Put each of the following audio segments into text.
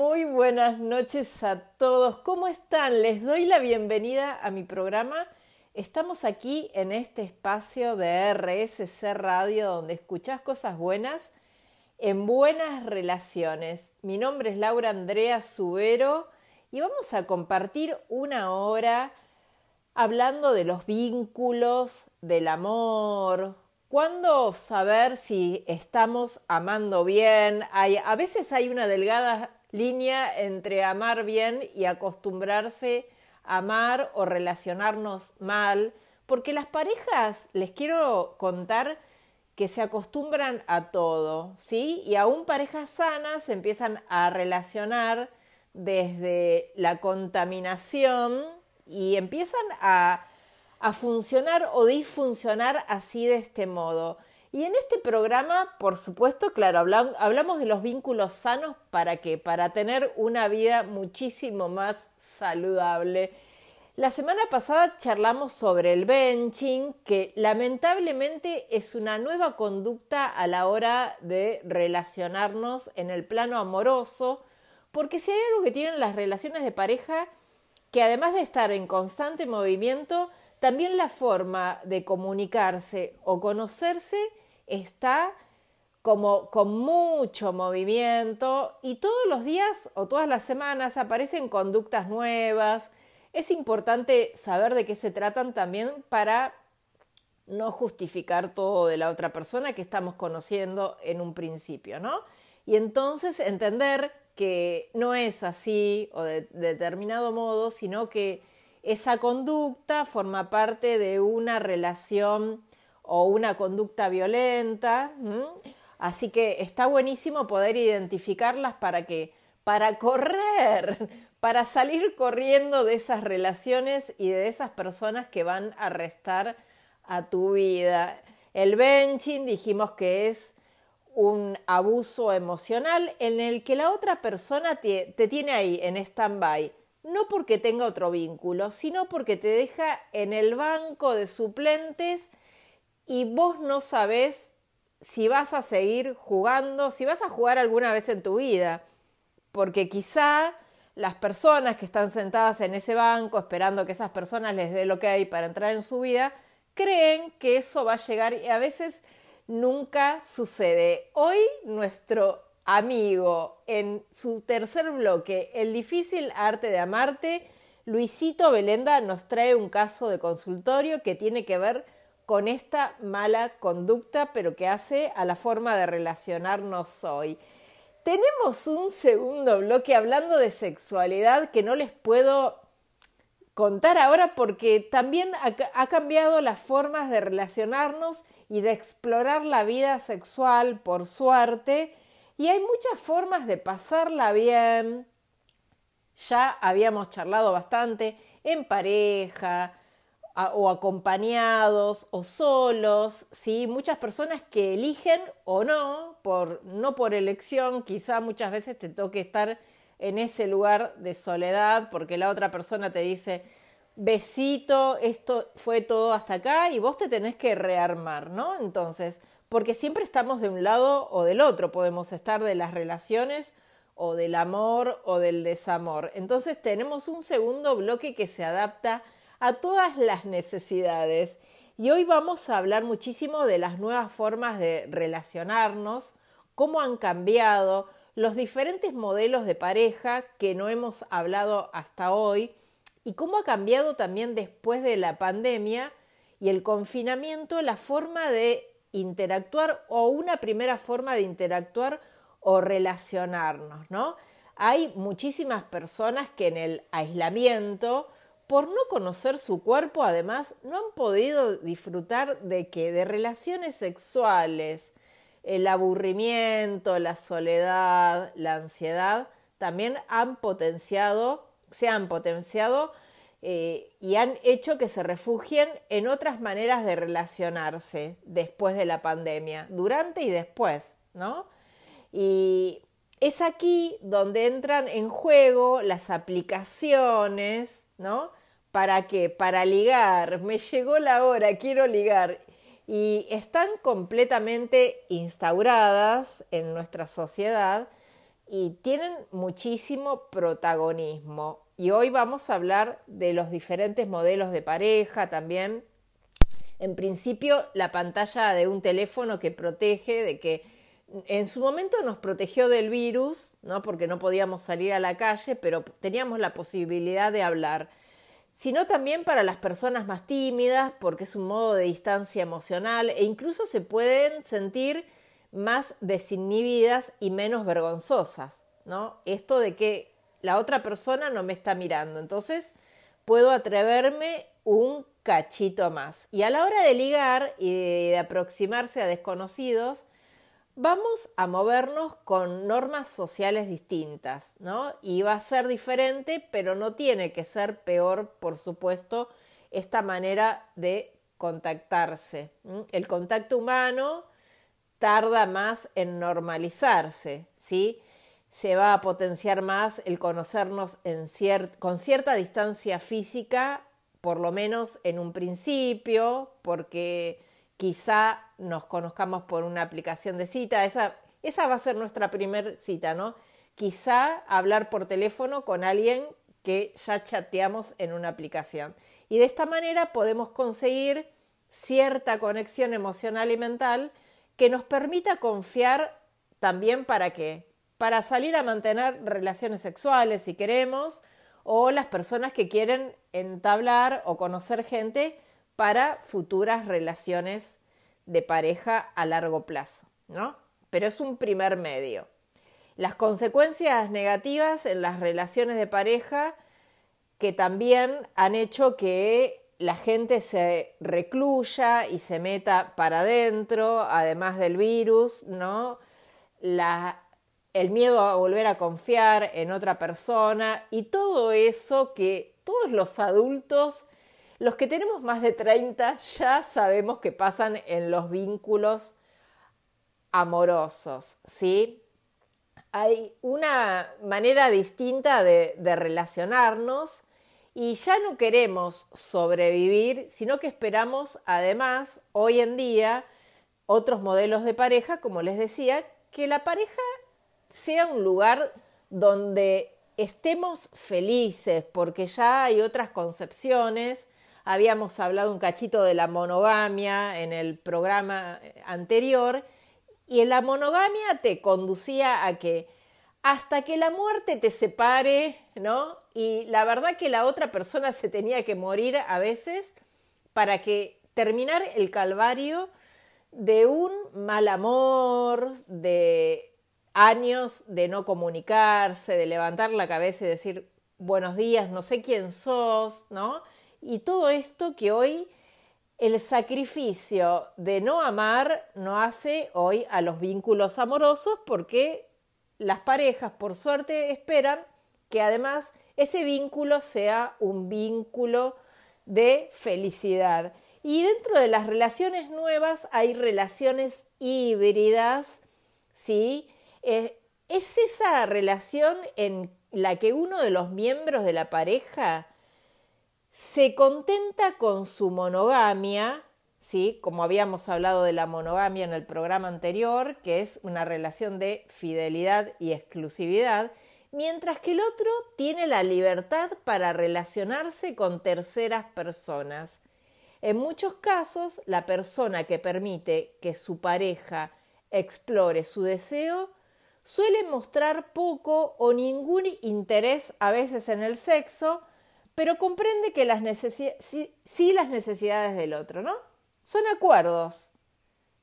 muy buenas noches a todos. ¿Cómo están? Les doy la bienvenida a mi programa. Estamos aquí en este espacio de RSC Radio donde escuchás cosas buenas en buenas relaciones. Mi nombre es Laura Andrea Subero y vamos a compartir una hora hablando de los vínculos, del amor, ¿Cuándo saber si estamos amando bien? Hay, a veces hay una delgada línea entre amar bien y acostumbrarse a amar o relacionarnos mal, porque las parejas, les quiero contar que se acostumbran a todo, ¿sí? Y aún parejas sanas se empiezan a relacionar desde la contaminación y empiezan a a funcionar o disfuncionar así de este modo. Y en este programa, por supuesto, claro, hablamos de los vínculos sanos para qué? Para tener una vida muchísimo más saludable. La semana pasada charlamos sobre el benching, que lamentablemente es una nueva conducta a la hora de relacionarnos en el plano amoroso, porque si hay algo que tienen las relaciones de pareja, que además de estar en constante movimiento, también la forma de comunicarse o conocerse está como con mucho movimiento y todos los días o todas las semanas aparecen conductas nuevas. Es importante saber de qué se tratan también para no justificar todo de la otra persona que estamos conociendo en un principio, ¿no? Y entonces entender que no es así o de, determinado modo, sino que esa conducta forma parte de una relación o una conducta violenta. Así que está buenísimo poder identificarlas para que, para correr, para salir corriendo de esas relaciones y de esas personas que van a restar a tu vida. El benching dijimos que es un abuso emocional en el que la otra persona te, te tiene ahí en stand-by no porque tenga otro vínculo, sino porque te deja en el banco de suplentes y vos no sabés si vas a seguir jugando, si vas a jugar alguna vez en tu vida, porque quizá las personas que están sentadas en ese banco esperando que esas personas les dé lo que hay para entrar en su vida, creen que eso va a llegar y a veces nunca sucede. Hoy nuestro amigo en su tercer bloque, El difícil arte de amarte, Luisito Belenda nos trae un caso de consultorio que tiene que ver con esta mala conducta, pero que hace a la forma de relacionarnos hoy. Tenemos un segundo bloque hablando de sexualidad que no les puedo contar ahora porque también ha, cambiado las formas de relacionarnos y de explorar la vida sexual, por suerte, y hay muchas formas de pasarla bien. Ya habíamos charlado bastante en pareja o acompañados o solos, ¿sí? Muchas personas que eligen o no, por, no por elección, quizá muchas veces te toque estar en ese lugar de soledad porque la otra persona te dice, besito, esto fue todo hasta acá y vos te tenés que rearmar, ¿no? Entonces, porque siempre estamos de un lado o del otro, podemos estar de las relaciones o del amor o del desamor. Entonces tenemos un segundo bloque que se adapta a todas las necesidades. Y hoy vamos a hablar muchísimo de las nuevas formas de relacionarnos, cómo han cambiado los diferentes modelos de pareja que no hemos hablado hasta hoy y cómo ha cambiado también después de la pandemia y el confinamiento la forma de interactuar o una primera forma de interactuar o relacionarnos, ¿no? Hay muchísimas personas que en el aislamiento, por no conocer su cuerpo, además, no han podido disfrutar de que de relaciones sexuales, el aburrimiento, la soledad, la ansiedad, también han potenciado, se han potenciado eh, y han hecho que se refugien en otras maneras de relacionarse después de la pandemia, durante y después, ¿no? Y es aquí donde entran en juego las aplicaciones, ¿no? ¿Para qué? Para ligar. Me llegó la hora, quiero ligar. Y están completamente instauradas en nuestra sociedad y tienen muchísimo protagonismo. Y hoy vamos a hablar de los diferentes modelos de pareja también. En principio, la pantalla de un teléfono que protege de que en su momento nos protegió del virus, ¿no? porque no podíamos salir a la calle, pero teníamos la posibilidad de hablar sino también para las personas más tímidas, porque es un modo de distancia emocional e incluso se pueden sentir más desinhibidas y menos vergonzosas, ¿no? Esto de que la otra persona no me está mirando, entonces puedo atreverme un cachito más. Y a la hora de ligar y de aproximarse a desconocidos, vamos a movernos con normas sociales distintas, ¿no? Y va a ser diferente, pero no tiene que ser peor, por supuesto, esta manera de contactarse. El contacto humano tarda más en normalizarse, ¿sí? Se va a potenciar más el conocernos con cierta distancia física, por lo menos en un principio, porque quizá nos conozcamos por una aplicación de cita, esa, esa va a ser nuestra primer cita, ¿no? Quizá hablar por teléfono con alguien que ya chateamos en una aplicación. Y de esta manera podemos conseguir cierta conexión emocional y mental que nos permita confiar también para qué? Para salir a mantener relaciones sexuales si queremos, o las personas que quieren entablar o conocer gente para futuras relaciones de pareja a largo plazo, ¿no? Pero es un primer medio. Las consecuencias negativas en las relaciones de pareja que también han hecho que la gente se recluya y se meta para adentro, además del virus, ¿no? El miedo a volver a confiar en otra persona y todo eso que todos los adultos los que tenemos más de 30 ya sabemos que pasan en los vínculos amorosos, ¿sí? Hay una manera distinta de, de relacionarnos y ya no queremos sobrevivir, sino que esperamos además hoy en día otros modelos de pareja, como les decía, que la pareja sea un lugar donde estemos felices, porque ya hay otras concepciones habíamos hablado un cachito de la monogamia en el programa anterior, y la monogamia te conducía a que hasta que la muerte te separe, ¿no? Y la verdad que la otra persona se tenía que morir a veces para que terminar el calvario de un mal amor, de años de no comunicarse, de levantar la cabeza y decir buenos días, no sé quién sos, ¿no? Y todo esto que hoy el sacrificio de no amar no hace hoy a los vínculos amorosos porque las parejas, por suerte, esperan que además ese vínculo sea un vínculo de felicidad. Y dentro de las relaciones nuevas hay relaciones híbridas, ¿sí? Eh, es esa relación en la que uno de los miembros de la pareja se contenta con su monogamia, ¿sí? como habíamos hablado de la monogamia en el programa anterior, que es una relación de fidelidad y exclusividad, mientras que el otro tiene la libertad para relacionarse con terceras personas. En muchos casos, la persona que permite que su pareja explore su deseo suele mostrar poco o ningún interés a veces en el sexo, pero comprende que las sí, las necesidades del otro, ¿no? Son acuerdos.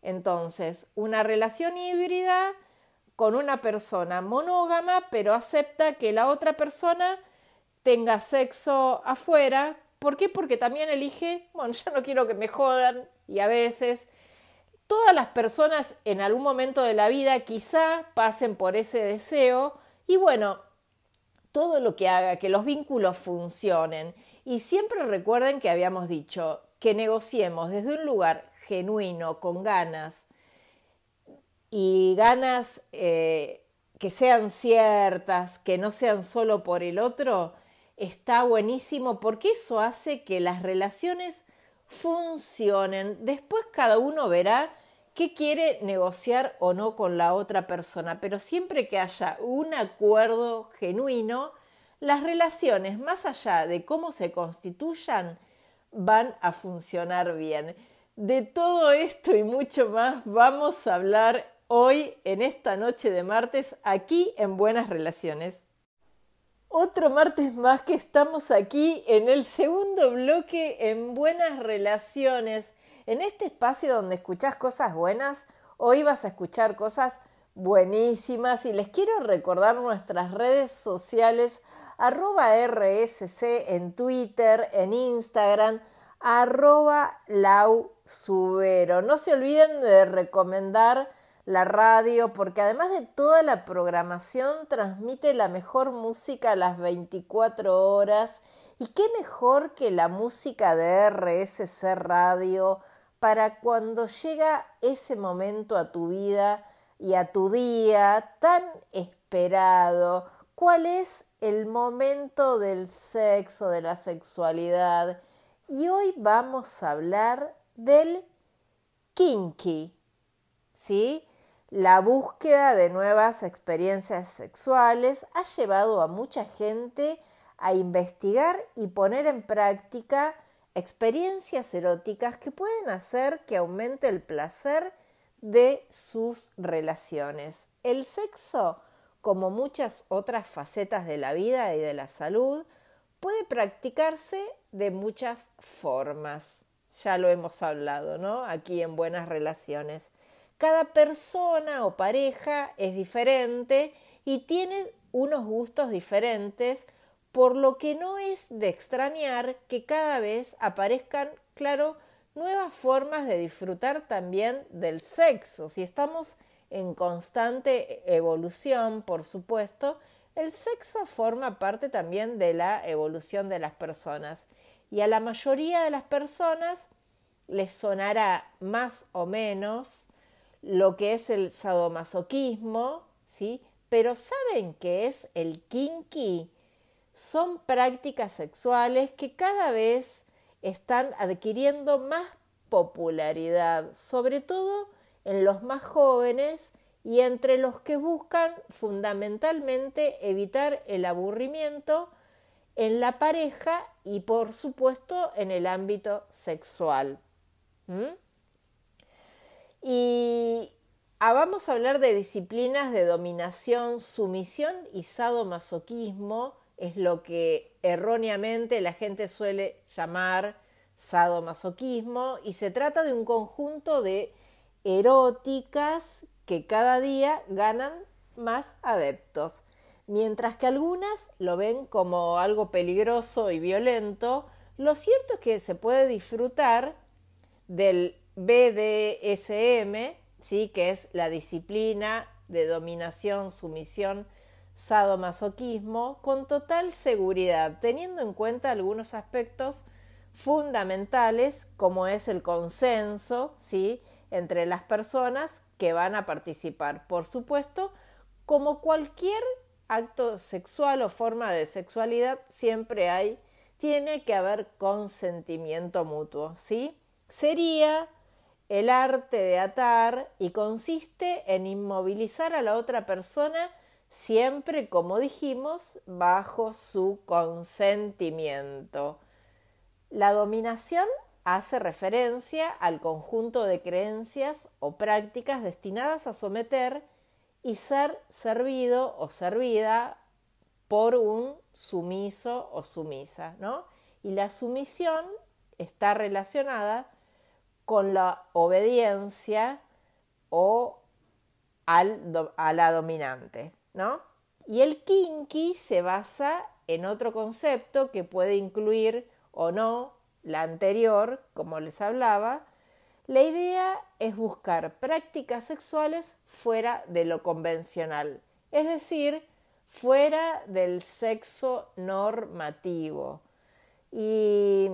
Entonces, una relación híbrida con una persona monógama, pero acepta que la otra persona tenga sexo afuera. ¿Por qué? Porque también elige, bueno, yo no quiero que me jodan y a veces todas las personas en algún momento de la vida quizá pasen por ese deseo y bueno, todo lo que haga que los vínculos funcionen. Y siempre recuerden que habíamos dicho que negociemos desde un lugar genuino, con ganas, y ganas eh, que sean ciertas, que no sean solo por el otro, está buenísimo porque eso hace que las relaciones funcionen. Después cada uno verá qué quiere negociar o no con la otra persona, pero siempre que haya un acuerdo genuino, las relaciones, más allá de cómo se constituyan, van a funcionar bien. De todo esto y mucho más vamos a hablar hoy en esta noche de martes aquí en Buenas Relaciones. Otro martes más que estamos aquí en el segundo bloque en Buenas Relaciones. En este espacio donde escuchás cosas buenas, hoy vas a escuchar cosas buenísimas y les quiero recordar nuestras redes sociales arroba RSC en Twitter, en Instagram, arroba lausubero. No se olviden de recomendar la radio, porque además de toda la programación, transmite la mejor música a las 24 horas. Y qué mejor que la música de RSC Radio para cuando llega ese momento a tu vida y a tu día tan esperado. ¿Cuál es el momento del sexo, de la sexualidad? Y hoy vamos a hablar del kinky. ¿Sí? La búsqueda de nuevas experiencias sexuales ha llevado a mucha gente a investigar y poner en práctica experiencias eróticas que pueden hacer que aumente el placer de sus relaciones. El sexo, como muchas otras facetas de la vida y de la salud, puede practicarse de muchas formas. Ya lo hemos hablado, ¿no? Aquí en Buenas Relaciones. Cada persona o pareja es diferente y tiene unos gustos diferentes, por lo que no es de extrañar que cada vez aparezcan, claro, nuevas formas de disfrutar también del sexo. Si estamos en constante evolución, por supuesto, el sexo forma parte también de la evolución de las personas. Y a la mayoría de las personas les sonará más o menos lo que es el sadomasoquismo, ¿sí? Pero ¿saben qué es el kinky? Son prácticas sexuales que cada vez están adquiriendo más popularidad, sobre todo en los más jóvenes y entre los que buscan fundamentalmente evitar el aburrimiento en la pareja y por supuesto en el ámbito sexual. Y ah, vamos a hablar de disciplinas de dominación, sumisión y sadomasoquismo, es lo que erróneamente la gente suele llamar sadomasoquismo, y se trata de un conjunto de eróticas que cada día ganan más adeptos. Mientras que algunas lo ven como algo peligroso y violento, lo cierto es que se puede disfrutar del BDSM, ¿sí? que es la disciplina de dominación, sumisión, sadomasoquismo, con total seguridad, teniendo en cuenta algunos aspectos fundamentales como es el consenso ¿sí? entre las personas que van a participar. Por supuesto, como cualquier acto sexual o forma de sexualidad, siempre hay, tiene que haber consentimiento mutuo, ¿sí? Sería el arte de atar y consiste en inmovilizar a la otra persona siempre, como dijimos, bajo su consentimiento. La dominación hace referencia al conjunto de creencias o prácticas destinadas a someter y ser servido o servida por un sumiso o sumisa, ¿no? Y la sumisión está relacionada con la obediencia o al, a la dominante, Y el kinky se basa en otro concepto que puede incluir o no la anterior, como les hablaba. La idea es buscar prácticas sexuales fuera de lo convencional, es decir, fuera del sexo normativo. Y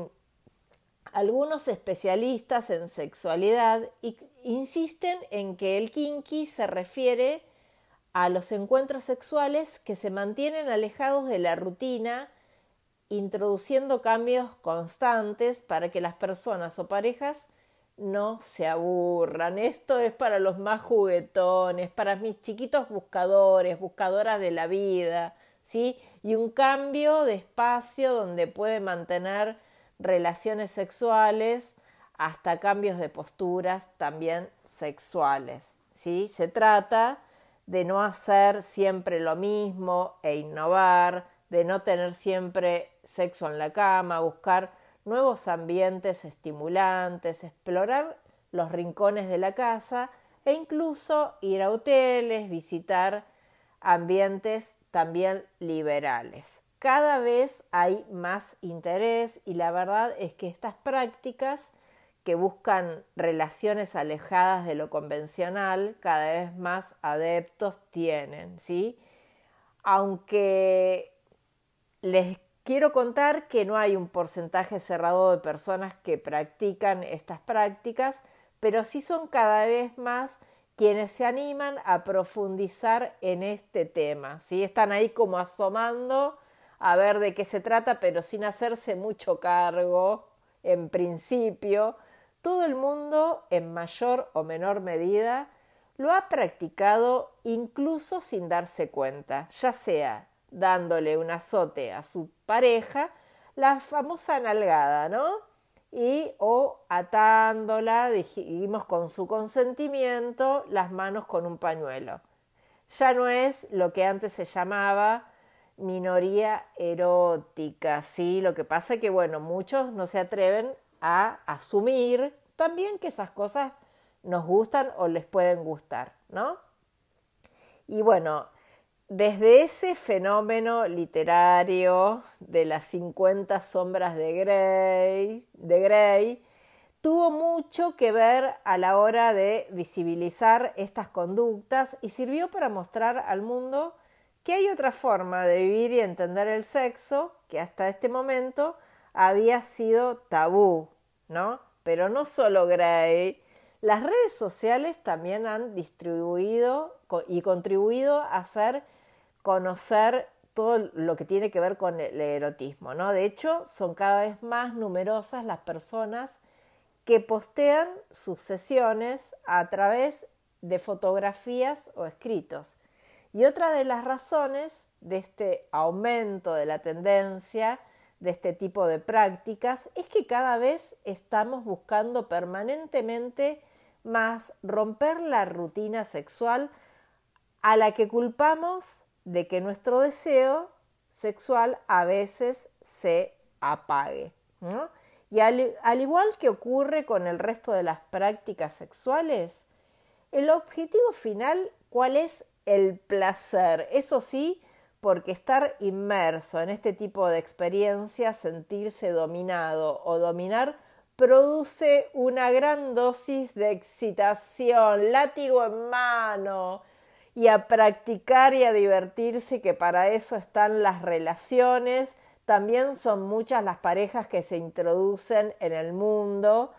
algunos especialistas en sexualidad insisten en que el kinky se refiere a los encuentros sexuales que se mantienen alejados de la rutina, introduciendo cambios constantes para que las personas o parejas no se aburran. Esto es para los más juguetones, para mis chiquitos buscadores, buscadoras de la vida, ¿sí? Y un cambio de espacio donde puede mantener relaciones sexuales hasta cambios de posturas también sexuales, ¿sí? Se trata de no hacer siempre lo mismo e innovar, de no tener siempre sexo en la cama, buscar nuevos ambientes estimulantes, explorar los rincones de la casa e incluso ir a hoteles, visitar ambientes también liberales. Cada vez hay más interés y la verdad es que estas prácticas que buscan relaciones alejadas de lo convencional, cada vez más adeptos tienen, ¿sí? Aunque les quiero contar que no hay un porcentaje cerrado de personas que practican estas prácticas, pero sí son cada vez más quienes se animan a profundizar en este tema, ¿sí? Están ahí como asomando a ver de qué se trata, pero sin hacerse mucho cargo en principio, todo el mundo, en mayor o menor medida, lo ha practicado incluso sin darse cuenta, ya sea dándole un azote a su pareja, la famosa nalgada, ¿no? Y o atándola, dijimos con su consentimiento, las manos con un pañuelo. Ya no es lo que antes se llamaba minoría erótica, ¿sí? Lo que pasa es que, bueno, muchos no se atreven a asumir también que esas cosas nos gustan o les pueden gustar, ¿no? Y bueno, desde ese fenómeno literario de las 50 sombras de Grey, de Grey, tuvo mucho que ver a la hora de visibilizar estas conductas y sirvió para mostrar al mundo que hay otra forma de vivir y entender el sexo que hasta este momento había sido tabú, ¿no? Pero no solo Gray, las redes sociales también han distribuido y contribuido a hacer conocer todo lo que tiene que ver con el erotismo, ¿no? De hecho, son cada vez más numerosas las personas que postean sus sesiones a través de fotografías o escritos. Y otra de las razones de este aumento de la tendencia de este tipo de prácticas es que cada vez estamos buscando permanentemente más romper la rutina sexual a la que culpamos de que nuestro deseo sexual a veces se apague. Y al, al igual que ocurre con el resto de las prácticas sexuales, el objetivo final, ¿cuál es? El placer. Eso sí, porque estar inmerso en este tipo de experiencias, sentirse dominado o dominar, produce una gran dosis de excitación, látigo en mano, y a practicar y a divertirse, que para eso están las relaciones. También son muchas las parejas que se introducen en el mundo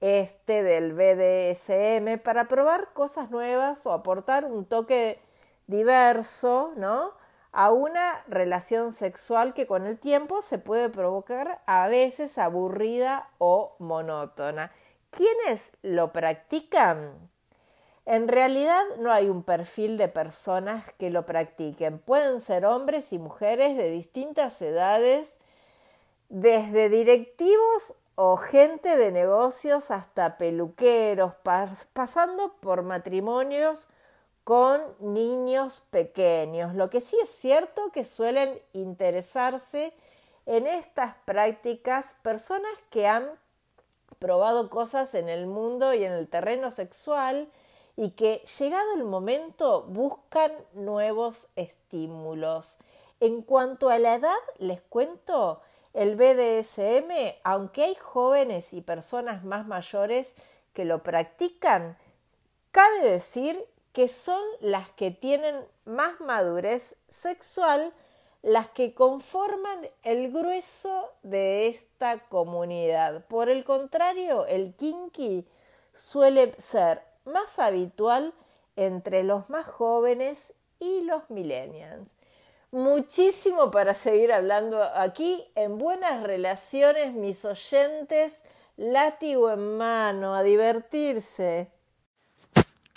este del BDSM para probar cosas nuevas o aportar un toque diverso, ¿no? A una relación sexual que con el tiempo se puede provocar a veces aburrida o monótona. ¿Quiénes lo practican? En realidad no hay un perfil de personas que lo practiquen. Pueden ser hombres y mujeres de distintas edades, desde directivos o gente de negocios hasta peluqueros, pasando por matrimonios con niños pequeños. Lo que sí es cierto que suelen interesarse en estas prácticas personas que han probado cosas en el mundo y en el terreno sexual y que llegado el momento buscan nuevos estímulos. En cuanto a la edad, les cuento, el BDSM, aunque hay jóvenes y personas más mayores que lo practican, cabe decir que son las que tienen más madurez sexual, las que conforman el grueso de esta comunidad. Por el contrario, el kinky suele ser más habitual entre los más jóvenes y los millennials. Muchísimo para seguir hablando aquí en buenas relaciones, mis oyentes. látigo en mano, a divertirse.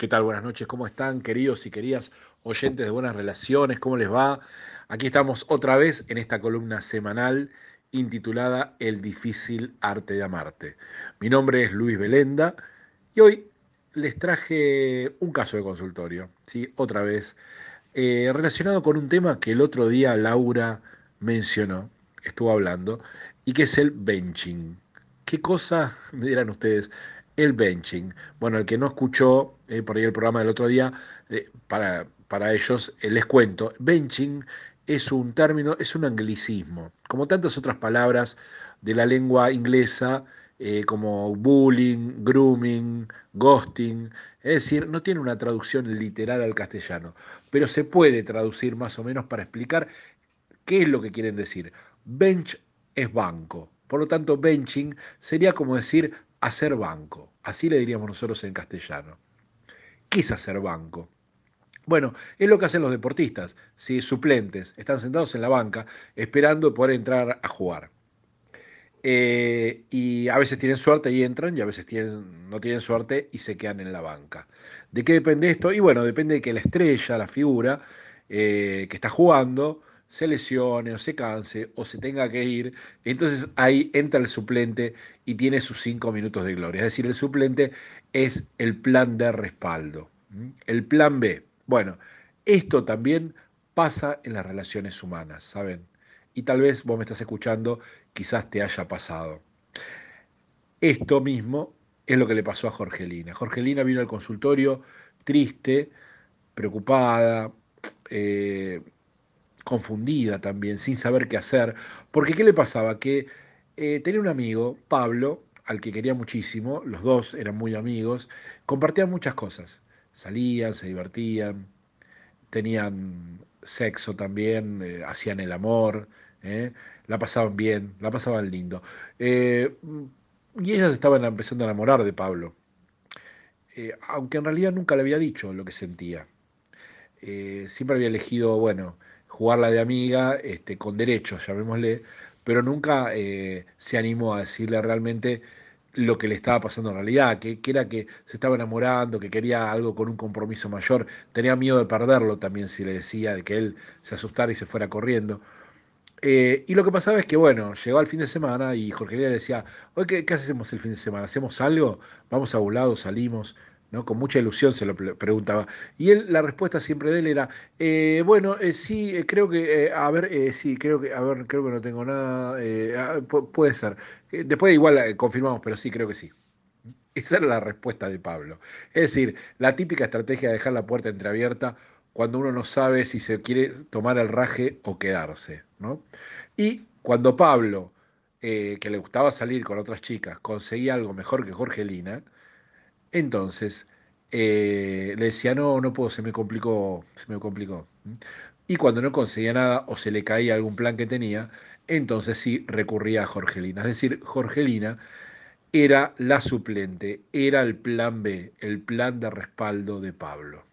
¿Qué tal? Buenas noches, ¿cómo están queridos y queridas oyentes de Buenas Relaciones? ¿Cómo les va? Aquí estamos otra vez en esta columna semanal intitulada El difícil arte de amarte. Mi nombre es Luis Belenda y hoy les traje un caso de consultorio, ¿sí? otra vez, eh, relacionado con un tema que el otro día Laura mencionó, estuvo hablando, y que es el benching. ¿Qué cosa, me dirán ustedes, el benching? Bueno, el que no escuchó eh, por ahí el programa del otro día, eh, para, para ellos les cuento, benching es un término, es un anglicismo, como tantas otras palabras de la lengua inglesa, eh, como bullying, grooming, ghosting, es decir, no tiene una traducción literal al castellano, pero se puede traducir más o menos para explicar qué es lo que quieren decir. Bench es banco, por lo tanto, benching sería como decir hacer banco, así le diríamos nosotros en castellano. ¿Qué es hacer banco? Bueno, es lo que hacen los deportistas, si suplentes, están sentados en la banca esperando poder entrar a jugar. Eh, y a veces tienen suerte y entran, y a veces no tienen suerte y se quedan en la banca. ¿De qué depende esto? Y bueno, depende de que la estrella, la figura eh, que está jugando, se lesione o se canse o se tenga que ir. Entonces ahí entra el suplente y tiene sus cinco minutos de gloria. Es decir, el suplente es el plan de respaldo. El plan B. Bueno, esto también pasa en las relaciones humanas, ¿saben? Y tal vez vos me estás escuchando quizás te haya pasado. Esto mismo es lo que le pasó a Jorgelina. Jorgelina vino al consultorio triste, preocupada, eh, confundida también, sin saber qué hacer. Porque ¿qué le pasaba? Que eh, tenía un amigo, Pablo, al que quería muchísimo, los dos eran muy amigos, compartían muchas cosas. Salían, se divertían, tenían sexo también, eh, hacían el amor, la pasaban bien, la pasaban lindo. Eh, y ellas estaban empezando a enamorar de Pablo, eh, aunque en realidad nunca le había dicho lo que sentía. Eh, siempre había elegido, bueno, jugarla de amiga, este, con derechos, llamémosle, pero nunca se animó a decirle realmente lo que le estaba pasando en realidad, que, que, era que se estaba enamorando, que quería algo con un compromiso mayor, tenía miedo de perderlo también si le decía, de que él se asustara y se fuera corriendo. Eh, y lo que pasaba es que, bueno, llegó al fin de semana y Jorge le decía, oye, ¿qué, hacemos el fin de semana? ¿Hacemos algo? ¿Vamos a un lado? ¿Salimos? ¿No? Con mucha ilusión se lo preguntaba. Y él, la respuesta siempre de él era, eh, bueno, eh, sí, creo que, a ver, sí, creo que, a ver, creo que no tengo nada, ah, puede ser. después igual confirmamos, pero sí, creo que sí. Esa era la respuesta de Pablo. Es decir, la típica estrategia de dejar la puerta entreabierta cuando uno no sabe si se quiere tomar el raje o quedarse. ¿no? Y cuando Pablo, eh, que le gustaba salir con otras chicas, conseguía algo mejor que Jorgelina, entonces eh, le decía, no, no puedo, se me complicó, se me complicó. Y cuando no conseguía nada o se le caía algún plan que tenía, entonces sí recurría a Jorgelina. Es decir, Jorgelina era la suplente, era el plan B, el plan de respaldo de Pablo.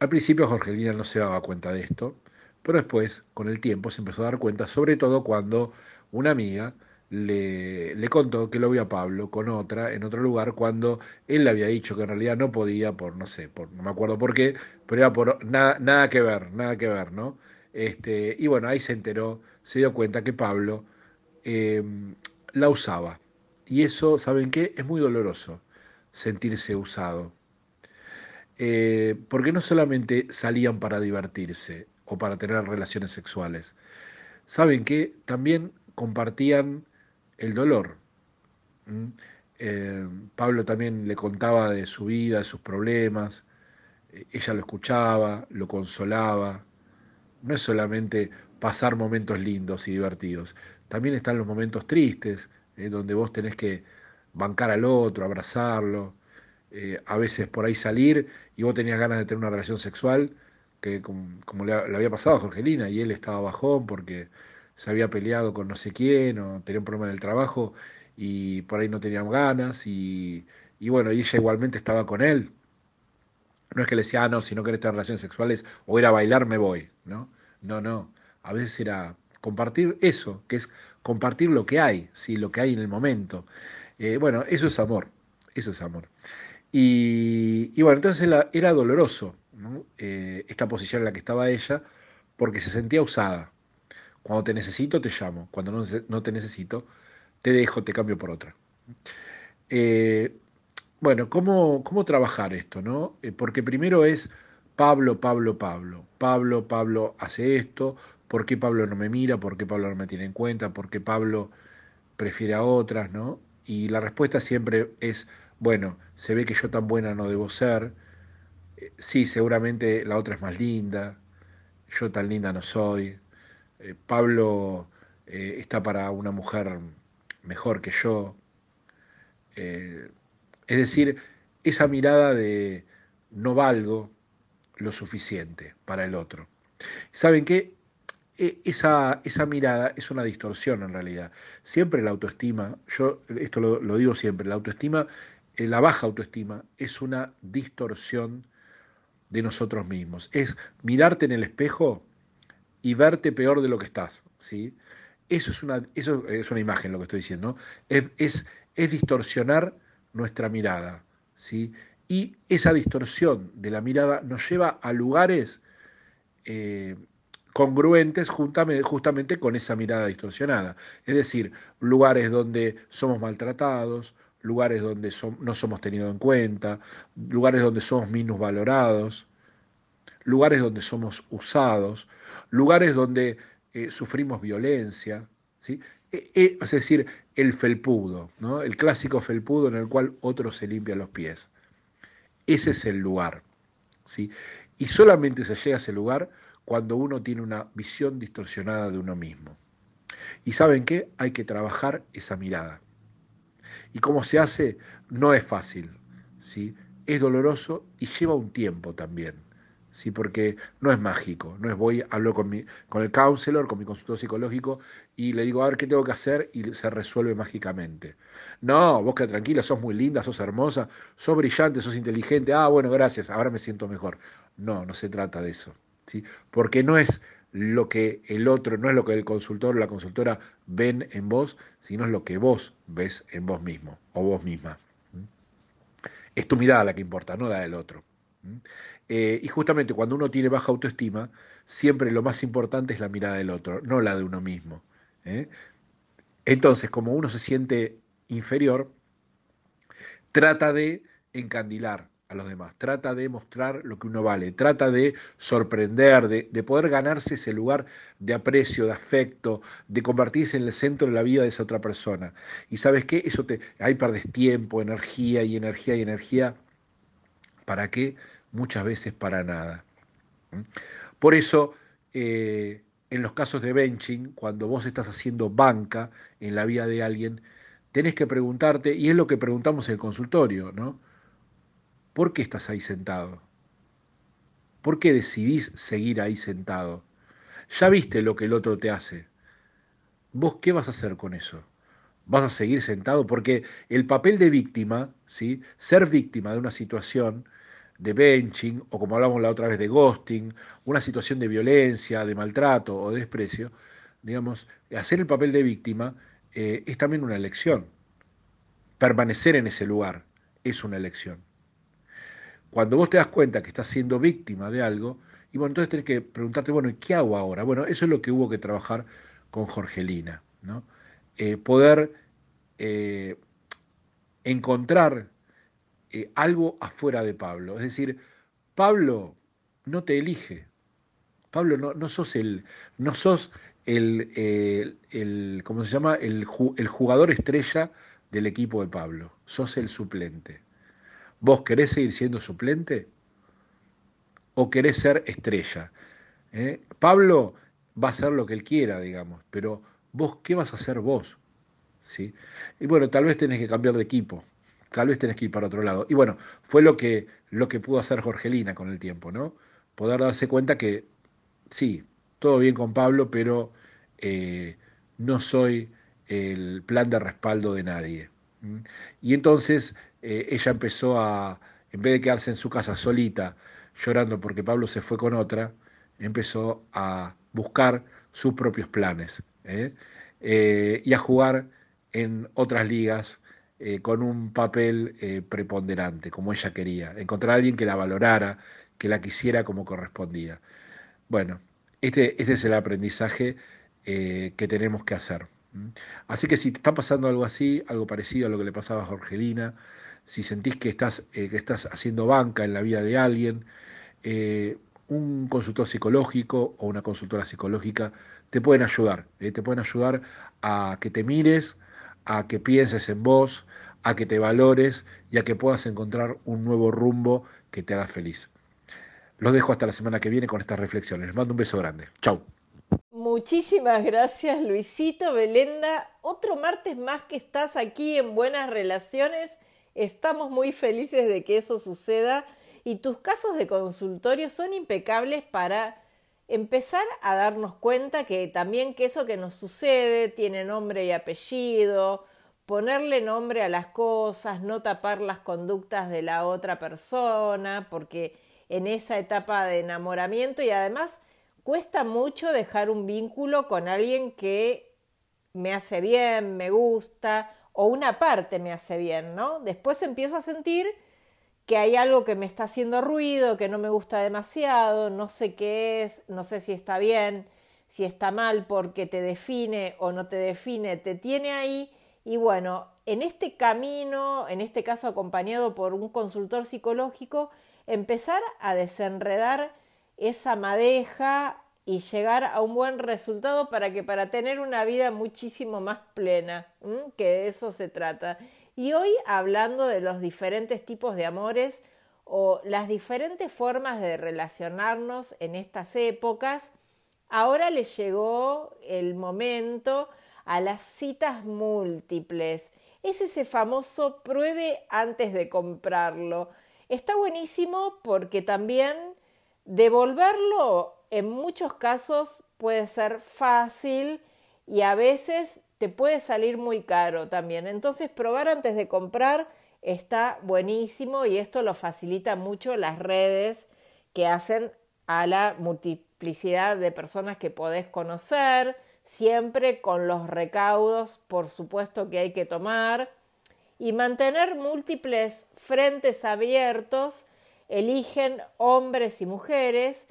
Al principio Jorgelina no se daba cuenta de esto, pero después, con el tiempo, se empezó a dar cuenta, sobre todo cuando una amiga le, le, contó que lo vio a Pablo con otra en otro lugar cuando él le había dicho que en realidad no podía por, no sé, por, no me acuerdo por qué, pero era por nada, nada que ver, nada que ver, ¿no? Este, y bueno, ahí se enteró, se dio cuenta que Pablo eh, la usaba. Y eso, ¿saben qué? Es muy doloroso sentirse usado. Eh, porque no solamente salían para divertirse o para tener relaciones sexuales, saben que también compartían el dolor. Eh, Pablo también le contaba de su vida, de sus problemas, eh, ella lo escuchaba, lo consolaba. No es solamente pasar momentos lindos y divertidos, también están los momentos tristes, donde vos tenés que bancar al otro, abrazarlo, eh, a veces por ahí salir y vos tenías ganas de tener una relación sexual, que como, le, había pasado a Jorgelina, y él estaba bajón porque se había peleado con no sé quién o tenía un problema en el trabajo y por ahí no tenían ganas y, bueno, y ella igualmente estaba con él. No es que le decía, ah, no, si no querés tener relaciones sexuales o ir a bailar, me voy, ¿no? No, no. A veces era compartir eso, que es compartir lo que hay, ¿sí? lo que hay en el momento. Eh, bueno, eso es amor, eso es amor. Y, bueno, entonces era, doloroso eh, esta posición en la que estaba ella, porque se sentía usada. Cuando te necesito, te llamo. Cuando no, te necesito, te dejo, te cambio por otra. Eh, bueno, ¿cómo, ¿cómo, trabajar esto? ¿no? porque primero es Pablo, Pablo, Pablo. Pablo, Pablo hace esto. ¿Por qué Pablo no me mira? ¿Por qué Pablo no me tiene en cuenta? ¿Por qué Pablo prefiere a otras? ¿no? Y la respuesta siempre es, bueno, se ve que yo tan buena no debo ser, eh, sí, seguramente la otra es más linda, yo tan linda no soy, eh, Pablo eh, está para una mujer mejor que yo. es decir, esa mirada de no valgo lo suficiente para el otro. ¿Saben qué? E, esa, esa, mirada es una distorsión en realidad. Siempre la autoestima, yo esto lo, digo siempre, la autoestima, eh, la baja autoestima es una distorsión de nosotros mismos. Es mirarte en el espejo y verte peor de lo que estás. ¿sí? Eso, es una, eso es una imagen lo que estoy diciendo. Es, es, distorsionar nuestra mirada. ¿sí? Y esa distorsión de la mirada nos lleva a lugares eh, congruentes justamente con esa mirada distorsionada. Es decir, lugares donde somos maltratados, lugares donde no somos tenidos en cuenta, lugares donde somos minusvalorados, lugares donde somos usados, lugares donde eh, sufrimos violencia, ¿sí? E, e, es decir, el felpudo, el clásico felpudo en el cual otro se limpia los pies. Ese es el lugar. ¿sí? Y solamente se llega a ese lugar cuando uno tiene una visión distorsionada de uno mismo. Y saben qué? Hay que trabajar esa mirada. Y cómo se hace, no es fácil, ¿sí? Es doloroso y lleva un tiempo también, ¿sí? Porque no es mágico, no es voy, hablo con, mi, con el counselor, con mi consultor psicológico y le digo, a ver qué tengo que hacer y se resuelve mágicamente. No, vos que tranquila, sos muy linda, sos hermosa, sos brillante, sos inteligente, ah, bueno, gracias, ahora me siento mejor. No, no se trata de eso porque no es lo que el otro, no es lo que el consultor o la consultora ven en vos, sino es lo que vos ves en vos mismo o vos misma. Es tu mirada la que importa, no la del otro. Eh, y justamente cuando uno tiene baja autoestima, siempre lo más importante es la mirada del otro, no la de uno mismo. ¿eh? Entonces, como uno se siente inferior, trata de encandilar, a los demás, trata de mostrar lo que uno vale, trata de sorprender, de, poder ganarse ese lugar de aprecio, de afecto, de convertirse en el centro de la vida de esa otra persona. Y sabes qué, eso te, ahí perdes tiempo, energía y energía y energía. ¿Para qué? Muchas veces para nada. Por eso, eh, en los casos de benching, cuando vos estás haciendo banca en la vida de alguien, tenés que preguntarte, y es lo que preguntamos en el consultorio, ¿no? ¿Por qué estás ahí sentado? ¿Por qué decidís seguir ahí sentado? Ya viste lo que el otro te hace. ¿Vos qué vas a hacer con eso? ¿Vas a seguir sentado? Porque el papel de víctima, ¿sí? ser víctima de una situación de benching o como hablamos la otra vez de ghosting, una situación de violencia, de maltrato o de desprecio, digamos, hacer el papel de víctima eh, es también una elección. Permanecer en ese lugar es una elección. Cuando vos te das cuenta que estás siendo víctima de algo, y bueno, entonces tenés que preguntarte, bueno, ¿y qué hago ahora? Bueno, eso es lo que hubo que trabajar con Jorgelina, ¿no? Eh, poder eh, encontrar eh, algo afuera de Pablo. Es decir, Pablo no te elige. Pablo, no, no sos el, no sos el, el, ¿cómo se llama? El, el jugador estrella del equipo de Pablo. Sos el suplente. ¿Vos querés seguir siendo suplente? ¿O querés ser estrella? ¿Eh? Pablo va a hacer lo que él quiera, digamos, pero vos, ¿qué vas a hacer vos? ¿Sí? Y bueno, tal vez tenés que cambiar de equipo, tal vez tenés que ir para otro lado. Y bueno, fue lo que, lo que pudo hacer Jorgelina con el tiempo, ¿no? Poder darse cuenta que sí, todo bien con Pablo, pero eh, no soy el plan de respaldo de nadie. Y entonces eh, ella empezó a, en vez de quedarse en su casa solita, llorando porque Pablo se fue con otra, empezó a buscar sus propios planes ¿eh? Y a jugar en otras ligas eh, con un papel preponderante, como ella quería, encontrar a alguien que la valorara, que la quisiera como correspondía. Bueno, este, este es el aprendizaje que tenemos que hacer. Así que si te está pasando algo así, algo parecido a lo que le pasaba a Jorgelina, si sentís que estás, que estás haciendo banca en la vida de alguien, un consultor psicológico o una consultora psicológica te pueden ayudar, ¿eh? te pueden ayudar a que te mires, a que pienses en vos, a que te valores y a que puedas encontrar un nuevo rumbo que te haga feliz. Los dejo hasta la semana que viene con estas reflexiones. Les mando un beso grande. Chau. Muchísimas gracias Luisito, Belenda. Otro martes más que estás aquí en Buenas Relaciones. Estamos muy felices de que eso suceda y tus casos de consultorio son impecables para empezar a darnos cuenta que también que eso que nos sucede tiene nombre y apellido, ponerle nombre a las cosas, no tapar las conductas de la otra persona, porque en esa etapa de enamoramiento y además cuesta mucho dejar un vínculo con alguien que me hace bien, me gusta o una parte me hace bien, ¿no? Después empiezo a sentir que hay algo que me está haciendo ruido, que no me gusta demasiado, no sé qué es, no sé si está bien, si está mal porque te define o no te define, te tiene ahí y bueno, en este camino, en este caso acompañado por un consultor psicológico, empezar a desenredar esa madeja y llegar a un buen resultado para que para tener una vida muchísimo más plena, que de eso se trata. Y hoy hablando de los diferentes tipos de amores o las diferentes formas de relacionarnos en estas épocas, ahora le llegó el momento a las citas múltiples. Es ese famoso pruebe antes de comprarlo. Está buenísimo porque también devolverlo en muchos casos puede ser fácil y a veces te puede salir muy caro también. Entonces, probar antes de comprar está buenísimo y esto lo facilita mucho las redes que hacen a la multiplicidad de personas que podés conocer, siempre con los recaudos, por supuesto, que hay que tomar, y mantener múltiples frentes abiertos, eligen hombres y mujeres,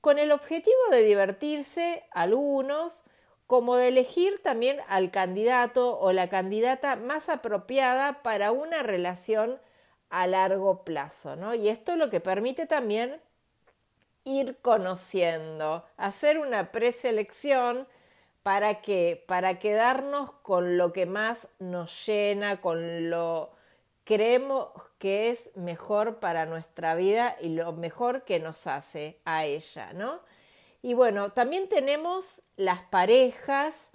con el objetivo de divertirse algunos, como de elegir también al candidato o la candidata más apropiada para una relación a largo plazo, ¿no? Y esto lo que permite también ir conociendo, hacer una preselección para que para quedarnos con lo que más nos llena, con lo creemos que es mejor para nuestra vida y lo mejor que nos hace a ella, ¿no? Y bueno, también tenemos las parejas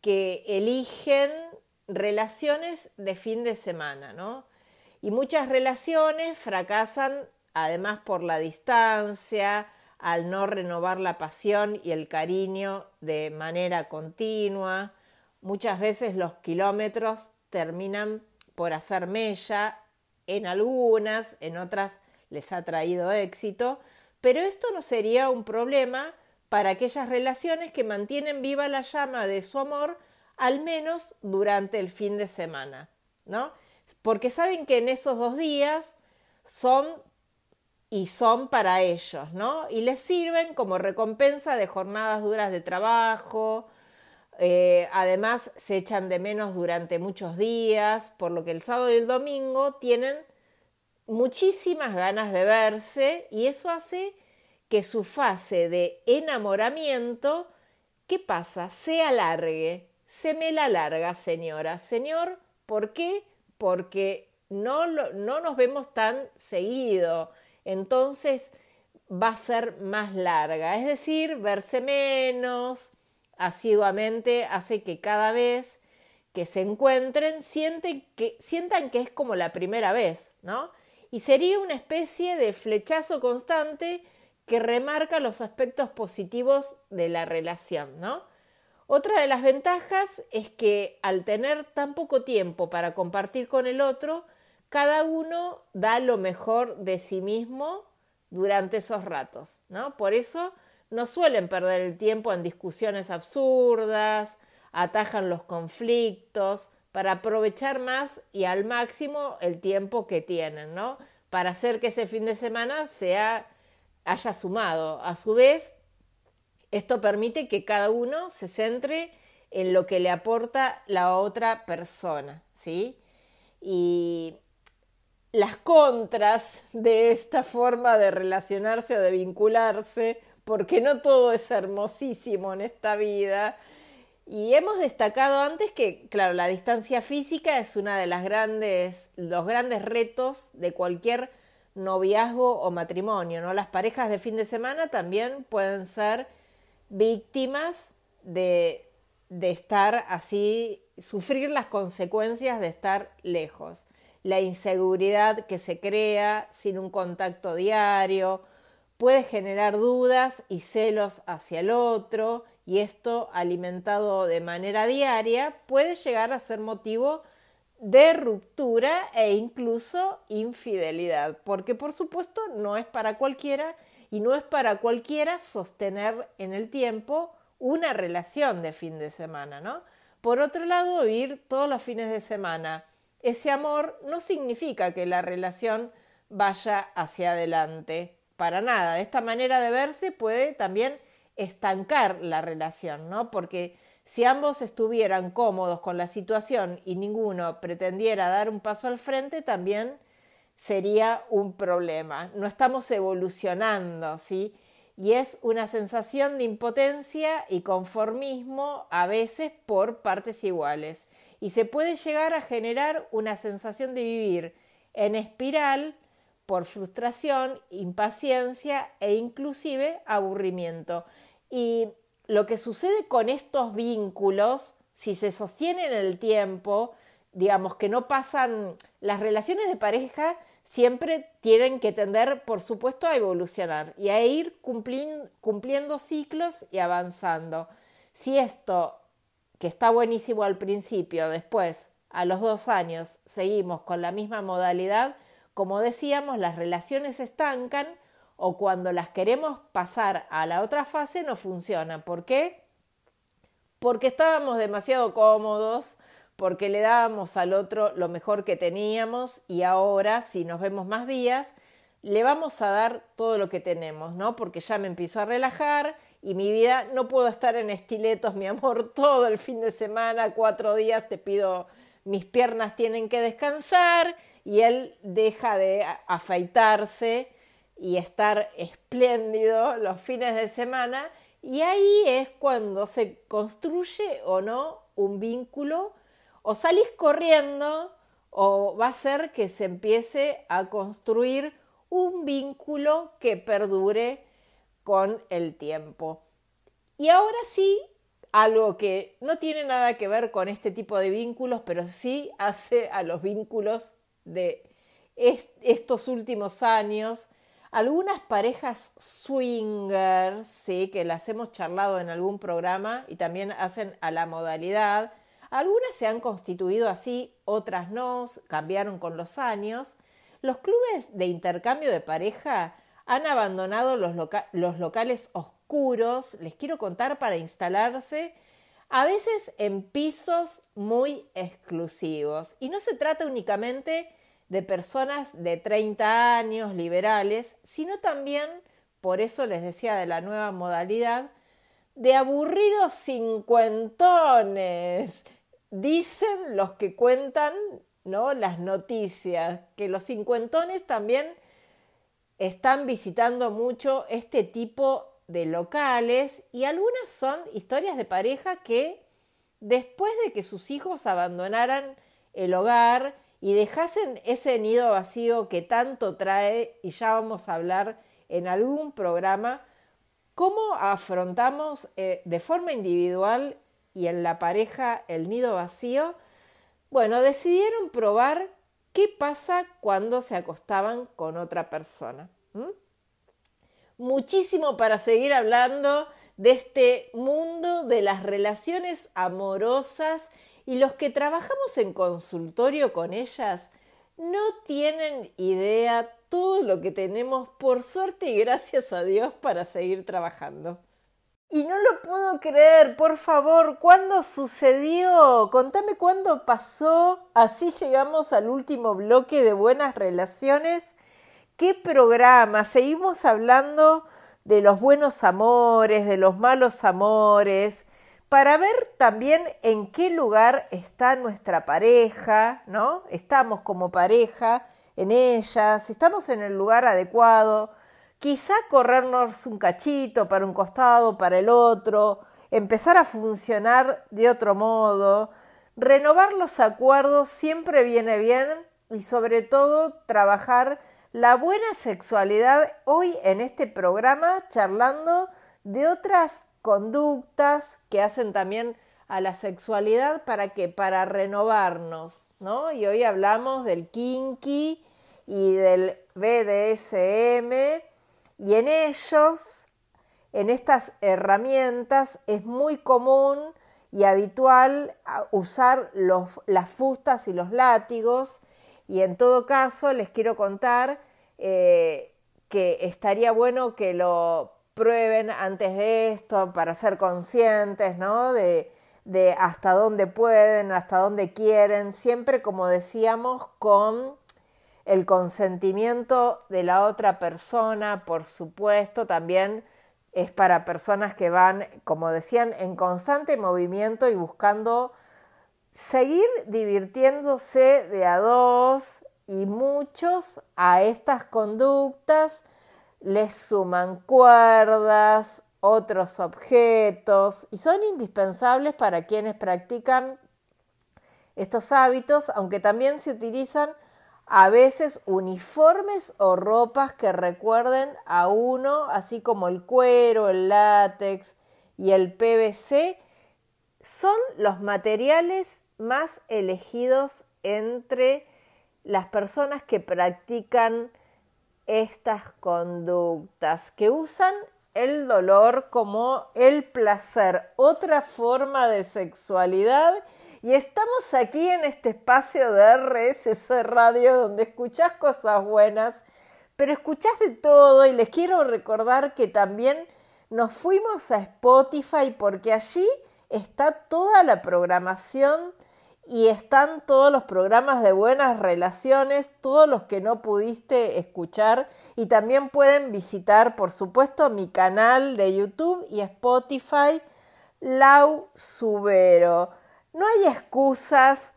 que eligen relaciones de fin de semana, ¿no? Y muchas relaciones fracasan además por la distancia, al no renovar la pasión y el cariño de manera continua. Muchas veces los kilómetros terminan por hacer mella, en algunas, en otras les ha traído éxito, pero esto no sería un problema para aquellas relaciones que mantienen viva la llama de su amor al menos durante el fin de semana, ¿no? Porque saben que en esos dos días son y son para ellos, ¿no? Y les sirven como recompensa de jornadas duras de trabajo, eh, además se echan de menos durante muchos días, por lo que el sábado y el domingo tienen muchísimas ganas de verse y eso hace que su fase de enamoramiento, ¿qué pasa? Se alargue, se me la larga, señora. Señor, ¿por qué? Porque no, no nos vemos tan seguido, entonces va a ser más larga, es decir, verse menos asiduamente hace que cada vez que se encuentren sienten que, sientan que es como la primera vez, ¿no? Y sería una especie de flechazo constante que remarca los aspectos positivos de la relación, ¿no? Otra de las ventajas es que al tener tan poco tiempo para compartir con el otro, cada uno da lo mejor de sí mismo durante esos ratos, ¿no? Por eso no suelen perder el tiempo en discusiones absurdas, atajan los conflictos para aprovechar más y al máximo el tiempo que tienen, ¿no? Para hacer que ese fin de semana sea haya sumado. A su vez, esto permite que cada uno se centre en lo que le aporta la otra persona, ¿sí? Y las contras de esta forma de relacionarse o de vincularse, porque no todo es hermosísimo en esta vida. Y hemos destacado antes que, claro, la distancia física es una de las grandes, los grandes retos de cualquier noviazgo o matrimonio, ¿no? Las parejas de fin de semana también pueden ser víctimas de, de estar así, sufrir las consecuencias de estar lejos. La inseguridad que se crea sin un contacto diario puede generar dudas y celos hacia el otro y esto alimentado de manera diaria puede llegar a ser motivo de ruptura e incluso infidelidad, porque por supuesto no es para cualquiera y no es para cualquiera sostener en el tiempo una relación de fin de semana, ¿no? Por otro lado, vivir todos los fines de semana ese amor no significa que la relación vaya hacia adelante, para nada. De esta manera de verse puede también estancar la relación, ¿no? Porque si ambos estuvieran cómodos con la situación y ninguno pretendiera dar un paso al frente, también sería un problema. No estamos evolucionando, ¿sí? Y es una sensación de impotencia y conformismo a veces por partes iguales. Y se puede llegar a generar una sensación de vivir en espiral por frustración, impaciencia e inclusive aburrimiento. Y lo que sucede con estos vínculos, si se sostienen en el tiempo, digamos que no pasan, las relaciones de pareja siempre tienen que tender, por supuesto, a evolucionar y a ir cumpliendo ciclos y avanzando. Si esto, que está buenísimo al principio, después, a los dos años, seguimos con la misma modalidad, como decíamos, las relaciones estancan o cuando las queremos pasar a la otra fase no funcionan. ¿Por qué? Porque estábamos demasiado cómodos, porque le dábamos al otro lo mejor que teníamos y ahora, si nos vemos más días, le vamos a dar todo lo que tenemos, ¿no? Porque ya me empiezo a relajar y mi vida no puedo estar en estiletos, mi amor, todo el fin de semana, cuatro días te pido, mis piernas tienen que descansar y él deja de afeitarse y estar espléndido los fines de semana y ahí es cuando se construye o no un vínculo o salís corriendo o va a ser que se empiece a construir un vínculo que perdure con el tiempo. Y ahora sí, algo que no tiene nada que ver con este tipo de vínculos, pero sí hace a los vínculos de estos últimos años, algunas parejas swingers, sí, que las hemos charlado en algún programa y también hacen a la modalidad. Algunas se han constituido así, otras no, cambiaron con los años. Los clubes de intercambio de pareja han abandonado los, los locales oscuros, les quiero contar, para instalarse a veces en pisos muy exclusivos. Y no se trata únicamente de personas de 30 años liberales, sino también, por eso les decía de la nueva modalidad, de aburridos cincuentones. Dicen los que cuentan ¿no? las noticias, que los cincuentones también están visitando mucho este tipo de locales y algunas son historias de pareja que después de que sus hijos abandonaran el hogar y dejasen ese nido vacío que tanto trae, y ya vamos a hablar en algún programa, cómo afrontamos eh, de forma individual y en la pareja el nido vacío. Bueno, decidieron probar qué pasa cuando se acostaban con otra persona. Muchísimo para seguir hablando de este mundo de las relaciones amorosas y los que trabajamos en consultorio con ellas no tienen idea todo lo que tenemos por suerte y gracias a Dios para seguir trabajando. Y no lo puedo creer, por favor, ¿cuándo sucedió? Contame cuándo pasó. Así llegamos al último bloque de buenas relaciones. ¿Qué programa? Seguimos hablando de los buenos amores, de los malos amores, para ver también en qué lugar está nuestra pareja, ¿no? Estamos como pareja en ella, estamos en el lugar adecuado, quizá corrernos un cachito para un costado, para el otro, empezar a funcionar de otro modo, renovar los acuerdos siempre viene bien y sobre todo trabajar la buena sexualidad hoy en este programa charlando de otras conductas que hacen también a la sexualidad para que para renovarnos, ¿no? Y hoy hablamos del kinky y del BDSM y en ellos, en estas herramientas, es muy común y habitual usar las fustas y los látigos. Y en todo caso, les quiero contar eh, que estaría bueno que lo prueben antes de esto para ser conscientes, ¿no? De, de hasta dónde pueden, hasta dónde quieren, siempre como decíamos, con el consentimiento de la otra persona, por supuesto, también es para personas que van, como decían, en constante movimiento y buscando seguir divirtiéndose de a dos y muchos a estas conductas les suman cuerdas, otros objetos y son indispensables para quienes practican estos hábitos, aunque también se utilizan a veces uniformes o ropas que recuerden a uno, así como el cuero, el látex y el PVC, son los materiales más elegidos entre las personas que practican estas conductas, que usan el dolor como el placer, otra forma de sexualidad. Y estamos aquí en este espacio de RSC Radio donde escuchás cosas buenas, pero escuchás de todo. Y les quiero recordar que también nos fuimos a Spotify porque allí está toda la programación y están todos los programas de buenas relaciones, todos los que no pudiste escuchar y también pueden visitar por supuesto mi canal de YouTube y Spotify Lau Subero. No hay excusas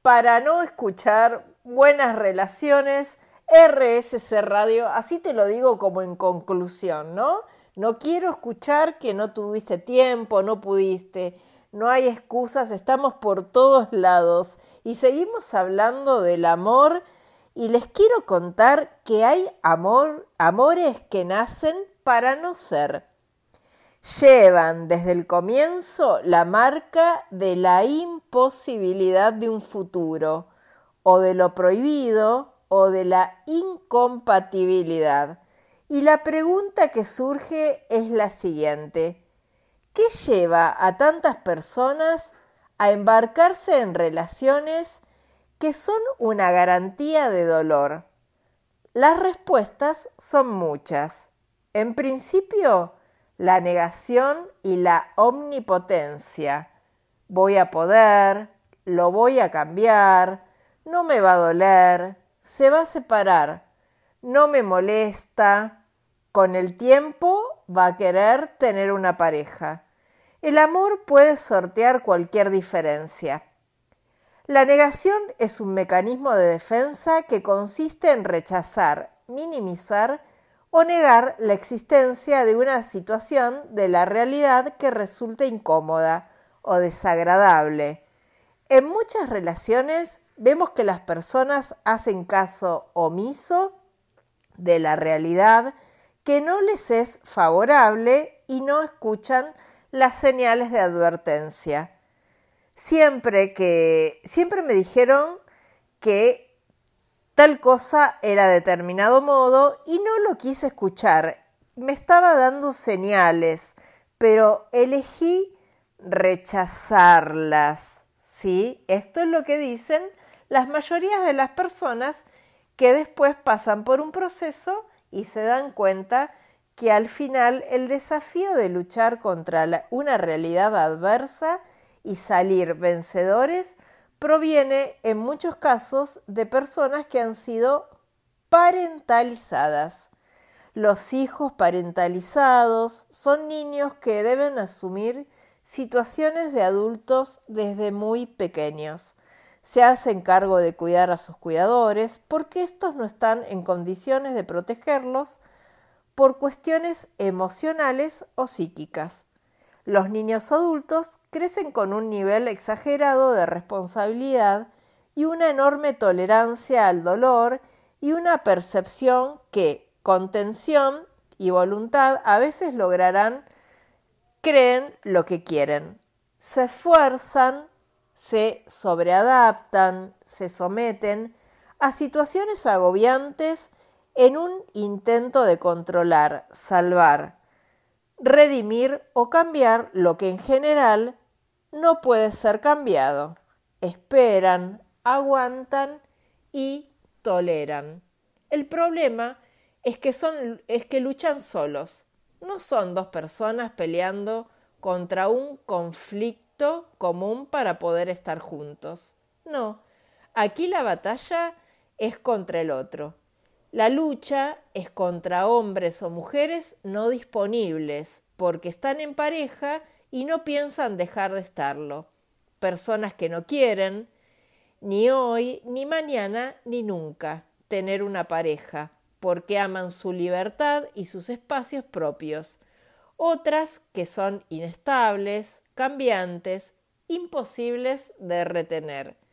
para no escuchar buenas relaciones. RSC Radio, así te lo digo como en conclusión, ¿no? No quiero escuchar que no tuviste tiempo, no pudiste. No hay excusas, estamos por todos lados y seguimos hablando del amor y les quiero contar que hay amor, amores que nacen para no ser llevan desde el comienzo la marca de la imposibilidad de un futuro, o de lo prohibido, o de la incompatibilidad. Y la pregunta que surge es la siguiente. ¿Qué lleva a tantas personas a embarcarse en relaciones que son una garantía de dolor? Las respuestas son muchas. En principio, la negación y la omnipotencia. Voy a poder, lo voy a cambiar, no me va a doler, se va a separar, no me molesta, con el tiempo va a querer tener una pareja. El amor puede sortear cualquier diferencia. La negación es un mecanismo de defensa que consiste en rechazar, minimizar o negar la existencia de una situación de la realidad que resulte incómoda o desagradable. En muchas relaciones vemos que las personas hacen caso omiso de la realidad que no les es favorable y no escuchan las señales de advertencia. Siempre que siempre me dijeron que tal cosa era determinado modo y no lo quise escuchar. Me estaba dando señales, pero elegí rechazarlas. ¿Sí? Esto es lo que dicen las mayorías de las personas que después pasan por un proceso y se dan cuenta que al final el desafío de luchar contra una realidad adversa y salir vencedores proviene en muchos casos de personas que han sido parentalizadas. Los hijos parentalizados son niños que deben asumir situaciones de adultos desde muy pequeños. Se hacen cargo de cuidar a sus cuidadores porque estos no están en condiciones de protegerlos por cuestiones emocionales o psíquicas. Los niños adultos crecen con un nivel exagerado de responsabilidad y una enorme tolerancia al dolor y una percepción que, contención y voluntad a veces lograrán, creen lo que quieren. Se esfuerzan, se sobreadaptan, se someten a situaciones agobiantes en un intento de controlar, salvar, redimir o cambiar lo que en general no puede ser cambiado. Esperan, aguantan y toleran. El problema es que, son, es que luchan solos. No son dos personas peleando contra un conflicto común para poder estar juntos. No, aquí la batalla es contra el otro. La lucha es contra hombres o mujeres no disponibles porque están en pareja y no piensan dejar de estarlo. Personas que no quieren, ni hoy, ni mañana, ni nunca, tener una pareja porque aman su libertad y sus espacios propios, otras que son inestables, cambiantes, imposibles de retener.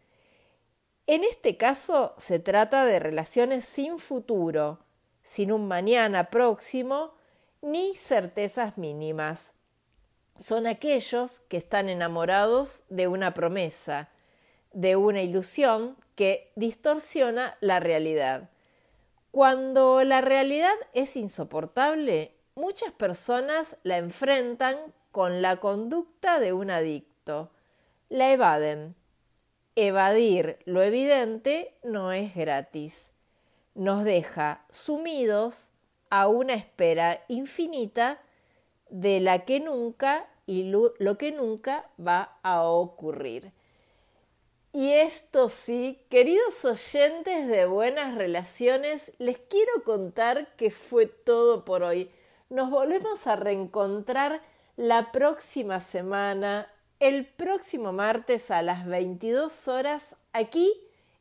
En este caso se trata de relaciones sin futuro, sin un mañana próximo, ni certezas mínimas. Son aquellos que están enamorados de una promesa, de una ilusión que distorsiona la realidad. Cuando la realidad es insoportable, muchas personas la enfrentan con la conducta de un adicto. La evaden. Evadir lo evidente no es gratis. Nos deja sumidos a una espera infinita de la que nunca y lo que nunca va a ocurrir. Y esto sí, queridos oyentes de buenas relaciones, les quiero contar que fue todo por hoy. Nos volvemos a reencontrar la próxima semana, el próximo martes a las 22 horas, aquí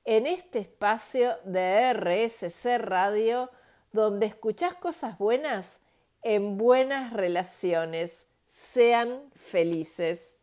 en este espacio de RSC Radio, donde escuchás cosas buenas en buenas relaciones. Sean felices.